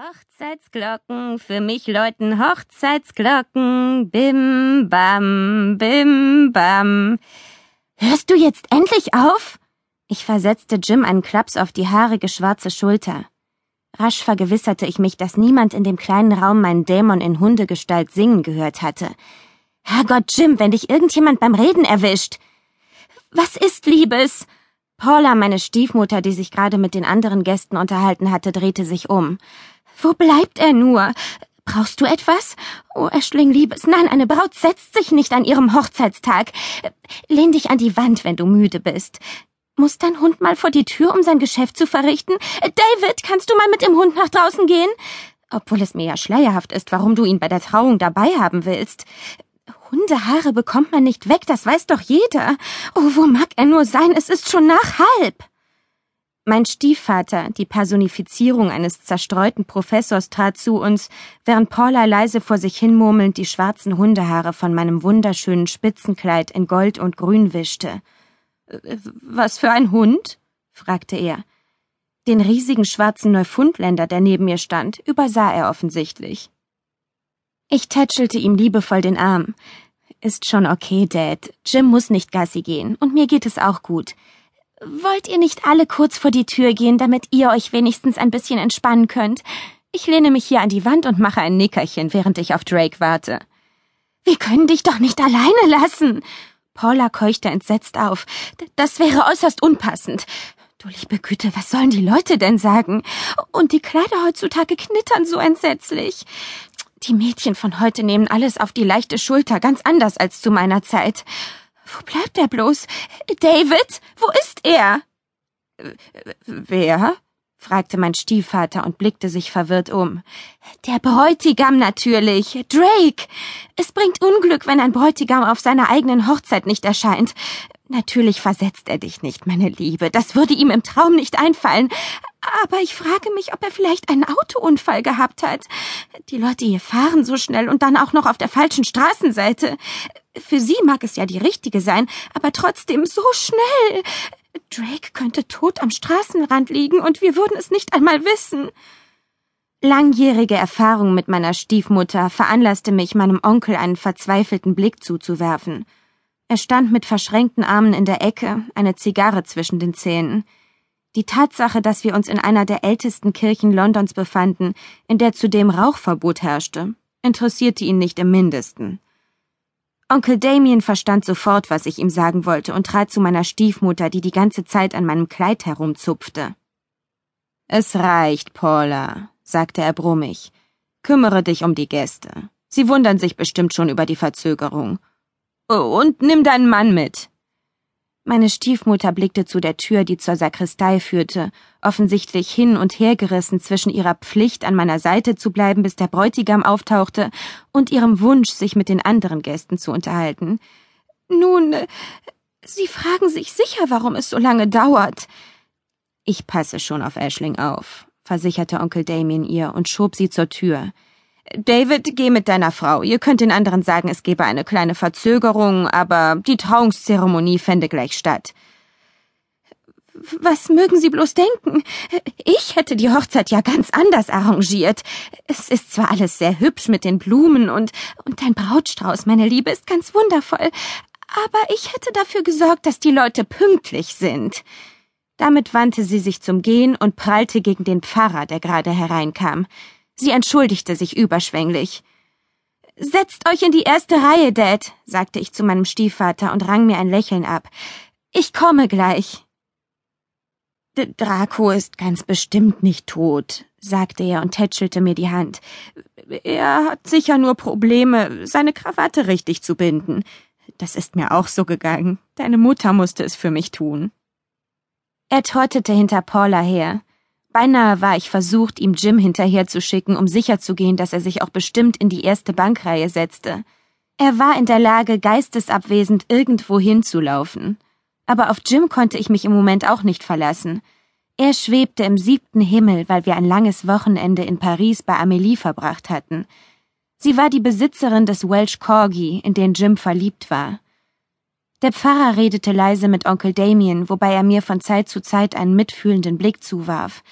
Hochzeitsglocken, für mich läuten Hochzeitsglocken, bim bam, bim bam. Hörst du jetzt endlich auf? Ich versetzte Jim einen Klaps auf die haarige schwarze Schulter. Rasch vergewisserte ich mich, dass niemand in dem kleinen Raum meinen Dämon in Hundegestalt singen gehört hatte. Herrgott, Jim, wenn dich irgendjemand beim Reden erwischt. Was ist, Liebes? Paula, meine Stiefmutter, die sich gerade mit den anderen Gästen unterhalten hatte, drehte sich um. Wo bleibt er nur? Brauchst du etwas? Oh, Eschling, Liebes, nein, eine Braut setzt sich nicht an ihrem Hochzeitstag. Lehn dich an die Wand, wenn du müde bist. Muss dein Hund mal vor die Tür, um sein Geschäft zu verrichten? David, kannst du mal mit dem Hund nach draußen gehen? Obwohl es mir ja schleierhaft ist, warum du ihn bei der Trauung dabei haben willst. Hundehaare bekommt man nicht weg, das weiß doch jeder. Oh, wo mag er nur sein? Es ist schon nach halb. Mein Stiefvater, die Personifizierung eines zerstreuten Professors, trat zu uns, während Paula leise vor sich hinmurmelnd die schwarzen Hundehaare von meinem wunderschönen Spitzenkleid in Gold und Grün wischte. Äh, was für ein Hund? fragte er. Den riesigen schwarzen Neufundländer, der neben mir stand, übersah er offensichtlich. Ich tätschelte ihm liebevoll den Arm. Ist schon okay, Dad. Jim muss nicht Gassi gehen, und mir geht es auch gut. Wollt ihr nicht alle kurz vor die Tür gehen, damit ihr euch wenigstens ein bisschen entspannen könnt? Ich lehne mich hier an die Wand und mache ein Nickerchen, während ich auf Drake warte. Wir können dich doch nicht alleine lassen. Paula keuchte entsetzt auf. Das wäre äußerst unpassend. Du liebe Güte, was sollen die Leute denn sagen? Und die Kleider heutzutage knittern so entsetzlich. Die Mädchen von heute nehmen alles auf die leichte Schulter, ganz anders als zu meiner Zeit. Wo bleibt er bloß? David, wo ist er? Wer? fragte mein Stiefvater und blickte sich verwirrt um. Der Bräutigam natürlich, Drake. Es bringt Unglück, wenn ein Bräutigam auf seiner eigenen Hochzeit nicht erscheint. Natürlich versetzt er dich nicht, meine Liebe. Das würde ihm im Traum nicht einfallen. Aber ich frage mich, ob er vielleicht einen Autounfall gehabt hat. Die Leute hier fahren so schnell und dann auch noch auf der falschen Straßenseite. Für sie mag es ja die richtige sein, aber trotzdem so schnell. Drake könnte tot am Straßenrand liegen und wir würden es nicht einmal wissen. Langjährige Erfahrung mit meiner Stiefmutter veranlasste mich, meinem Onkel einen verzweifelten Blick zuzuwerfen. Er stand mit verschränkten Armen in der Ecke, eine Zigarre zwischen den Zähnen. Die Tatsache, dass wir uns in einer der ältesten Kirchen Londons befanden, in der zudem Rauchverbot herrschte, interessierte ihn nicht im mindesten. Onkel Damien verstand sofort, was ich ihm sagen wollte, und trat zu meiner Stiefmutter, die die ganze Zeit an meinem Kleid herumzupfte. Es reicht, Paula, sagte er brummig. Kümmere dich um die Gäste. Sie wundern sich bestimmt schon über die Verzögerung. Oh, und nimm deinen Mann mit. Meine Stiefmutter blickte zu der Tür, die zur Sakristei führte, offensichtlich hin und her gerissen zwischen ihrer Pflicht, an meiner Seite zu bleiben, bis der Bräutigam auftauchte, und ihrem Wunsch, sich mit den anderen Gästen zu unterhalten. Nun, Sie fragen sich sicher, warum es so lange dauert. Ich passe schon auf Ashling auf, versicherte Onkel Damien ihr und schob sie zur Tür. David, geh mit deiner Frau. Ihr könnt den anderen sagen, es gebe eine kleine Verzögerung, aber die Trauungszeremonie fände gleich statt. Was mögen Sie bloß denken? Ich hätte die Hochzeit ja ganz anders arrangiert. Es ist zwar alles sehr hübsch mit den Blumen und, und dein Brautstrauß, meine Liebe, ist ganz wundervoll, aber ich hätte dafür gesorgt, dass die Leute pünktlich sind. Damit wandte sie sich zum Gehen und prallte gegen den Pfarrer, der gerade hereinkam. Sie entschuldigte sich überschwänglich. Setzt euch in die erste Reihe, Dad, sagte ich zu meinem Stiefvater und rang mir ein Lächeln ab. Ich komme gleich. D Draco ist ganz bestimmt nicht tot, sagte er und tätschelte mir die Hand. Er hat sicher nur Probleme, seine Krawatte richtig zu binden. Das ist mir auch so gegangen. Deine Mutter musste es für mich tun. Er trottete hinter Paula her. Beinahe war ich versucht, ihm Jim hinterherzuschicken, um sicherzugehen, dass er sich auch bestimmt in die erste Bankreihe setzte. Er war in der Lage, geistesabwesend irgendwo hinzulaufen. Aber auf Jim konnte ich mich im Moment auch nicht verlassen. Er schwebte im siebten Himmel, weil wir ein langes Wochenende in Paris bei Amelie verbracht hatten. Sie war die Besitzerin des Welsh Corgi, in den Jim verliebt war. Der Pfarrer redete leise mit Onkel Damien, wobei er mir von Zeit zu Zeit einen mitfühlenden Blick zuwarf.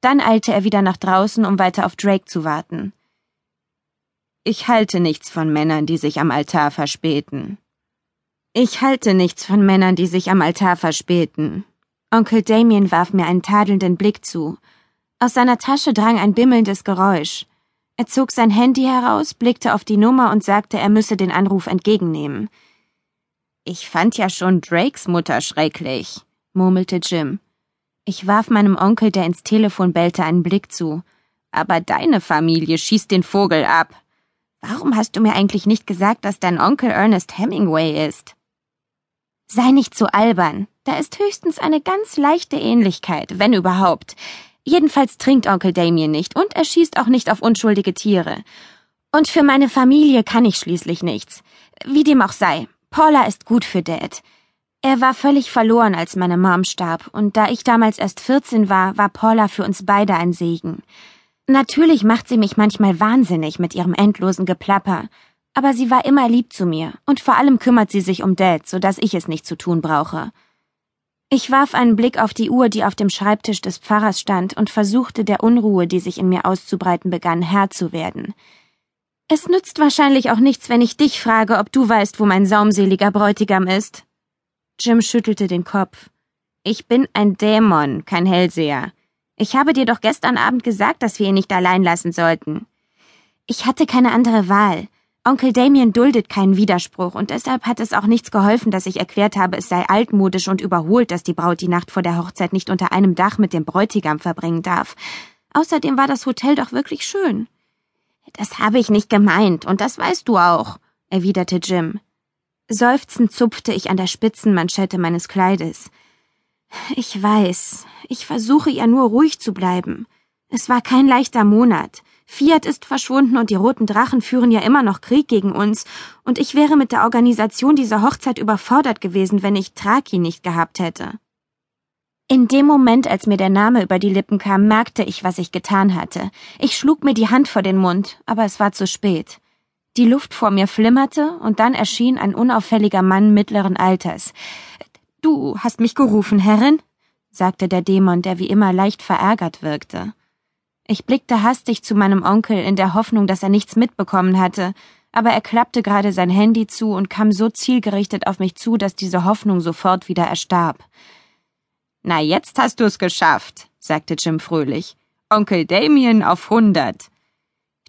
Dann eilte er wieder nach draußen, um weiter auf Drake zu warten. Ich halte nichts von Männern, die sich am Altar verspäten. Ich halte nichts von Männern, die sich am Altar verspäten. Onkel Damien warf mir einen tadelnden Blick zu. Aus seiner Tasche drang ein bimmelndes Geräusch. Er zog sein Handy heraus, blickte auf die Nummer und sagte, er müsse den Anruf entgegennehmen. Ich fand ja schon Drakes Mutter schrecklich, murmelte Jim. Ich warf meinem Onkel, der ins Telefon bellte, einen Blick zu. Aber deine Familie schießt den Vogel ab. Warum hast du mir eigentlich nicht gesagt, dass dein Onkel Ernest Hemingway ist? Sei nicht so albern. Da ist höchstens eine ganz leichte Ähnlichkeit, wenn überhaupt. Jedenfalls trinkt Onkel Damien nicht und er schießt auch nicht auf unschuldige Tiere. Und für meine Familie kann ich schließlich nichts. Wie dem auch sei, Paula ist gut für Dad. Er war völlig verloren, als meine Mom starb, und da ich damals erst 14 war, war Paula für uns beide ein Segen. Natürlich macht sie mich manchmal wahnsinnig mit ihrem endlosen Geplapper, aber sie war immer lieb zu mir und vor allem kümmert sie sich um Dad, so dass ich es nicht zu tun brauche. Ich warf einen Blick auf die Uhr, die auf dem Schreibtisch des Pfarrers stand, und versuchte der Unruhe, die sich in mir auszubreiten begann, Herr zu werden. Es nützt wahrscheinlich auch nichts, wenn ich dich frage, ob du weißt, wo mein saumseliger Bräutigam ist. Jim schüttelte den Kopf. Ich bin ein Dämon, kein Hellseher. Ich habe dir doch gestern Abend gesagt, dass wir ihn nicht allein lassen sollten. Ich hatte keine andere Wahl. Onkel Damien duldet keinen Widerspruch und deshalb hat es auch nichts geholfen, dass ich erklärt habe, es sei altmodisch und überholt, dass die Braut die Nacht vor der Hochzeit nicht unter einem Dach mit dem Bräutigam verbringen darf. Außerdem war das Hotel doch wirklich schön. Das habe ich nicht gemeint, und das weißt du auch, erwiderte Jim. Seufzend zupfte ich an der Spitzenmanschette meines Kleides. Ich weiß, ich versuche ja nur ruhig zu bleiben. Es war kein leichter Monat. Fiat ist verschwunden und die roten Drachen führen ja immer noch Krieg gegen uns, und ich wäre mit der Organisation dieser Hochzeit überfordert gewesen, wenn ich Traki nicht gehabt hätte. In dem Moment, als mir der Name über die Lippen kam, merkte ich, was ich getan hatte. Ich schlug mir die Hand vor den Mund, aber es war zu spät. Die Luft vor mir flimmerte, und dann erschien ein unauffälliger Mann mittleren Alters. Du hast mich gerufen, Herrin? sagte der Dämon, der wie immer leicht verärgert wirkte. Ich blickte hastig zu meinem Onkel in der Hoffnung, dass er nichts mitbekommen hatte, aber er klappte gerade sein Handy zu und kam so zielgerichtet auf mich zu, dass diese Hoffnung sofort wieder erstarb. Na, jetzt hast du's geschafft, sagte Jim fröhlich. Onkel Damien auf hundert.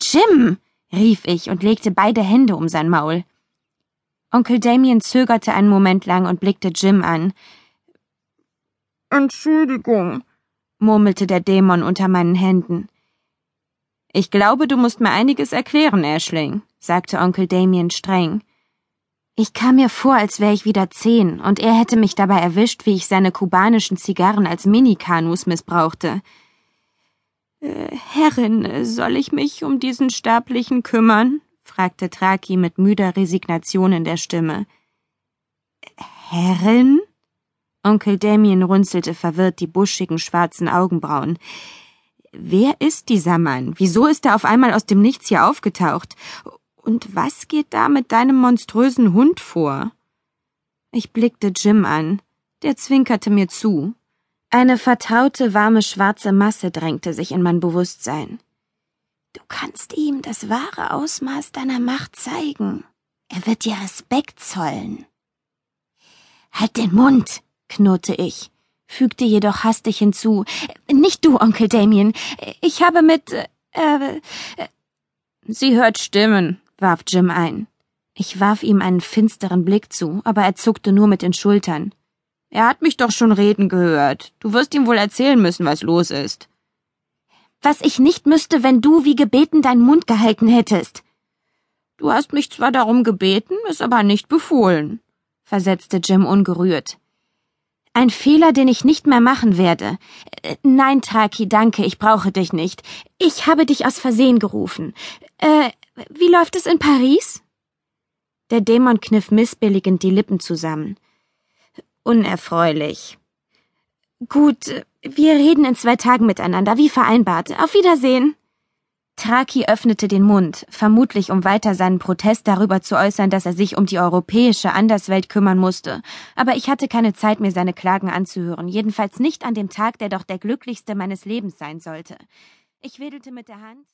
Jim, rief ich und legte beide Hände um sein Maul. Onkel Damien zögerte einen Moment lang und blickte Jim an. Entschuldigung, murmelte der Dämon unter meinen Händen. Ich glaube, du musst mir einiges erklären, Ashling, sagte Onkel Damien streng. Ich kam mir vor, als wäre ich wieder zehn, und er hätte mich dabei erwischt, wie ich seine kubanischen Zigarren als Minikanus missbrauchte. Äh, Herrin, soll ich mich um diesen Sterblichen kümmern? fragte Traki mit müder Resignation in der Stimme. Herrin? Onkel Damien runzelte verwirrt die buschigen schwarzen Augenbrauen. Wer ist dieser Mann? Wieso ist er auf einmal aus dem Nichts hier aufgetaucht? Und was geht da mit deinem monströsen Hund vor? Ich blickte Jim an. Der zwinkerte mir zu. Eine vertraute, warme, schwarze Masse drängte sich in mein Bewusstsein. Du kannst ihm das wahre Ausmaß deiner Macht zeigen. Er wird dir Respekt zollen. Halt den Mund, knurrte ich, fügte jedoch hastig hinzu. Nicht du, Onkel Damien. Ich habe mit. Äh, äh, Sie hört Stimmen, warf Jim ein. Ich warf ihm einen finsteren Blick zu, aber er zuckte nur mit den Schultern. Er hat mich doch schon reden gehört. Du wirst ihm wohl erzählen müssen, was los ist was ich nicht müsste, wenn du wie gebeten deinen Mund gehalten hättest. Du hast mich zwar darum gebeten, es aber nicht befohlen, versetzte Jim ungerührt. Ein Fehler, den ich nicht mehr machen werde. Äh, nein, Taki, danke, ich brauche dich nicht. Ich habe dich aus Versehen gerufen. Äh, wie läuft es in Paris? Der Dämon kniff missbilligend die Lippen zusammen. Unerfreulich. Gut, wir reden in zwei Tagen miteinander, wie vereinbart. Auf Wiedersehen. Traki öffnete den Mund, vermutlich um weiter seinen Protest darüber zu äußern, dass er sich um die europäische Anderswelt kümmern musste, aber ich hatte keine Zeit, mir seine Klagen anzuhören, jedenfalls nicht an dem Tag, der doch der glücklichste meines Lebens sein sollte. Ich wedelte mit der Hand.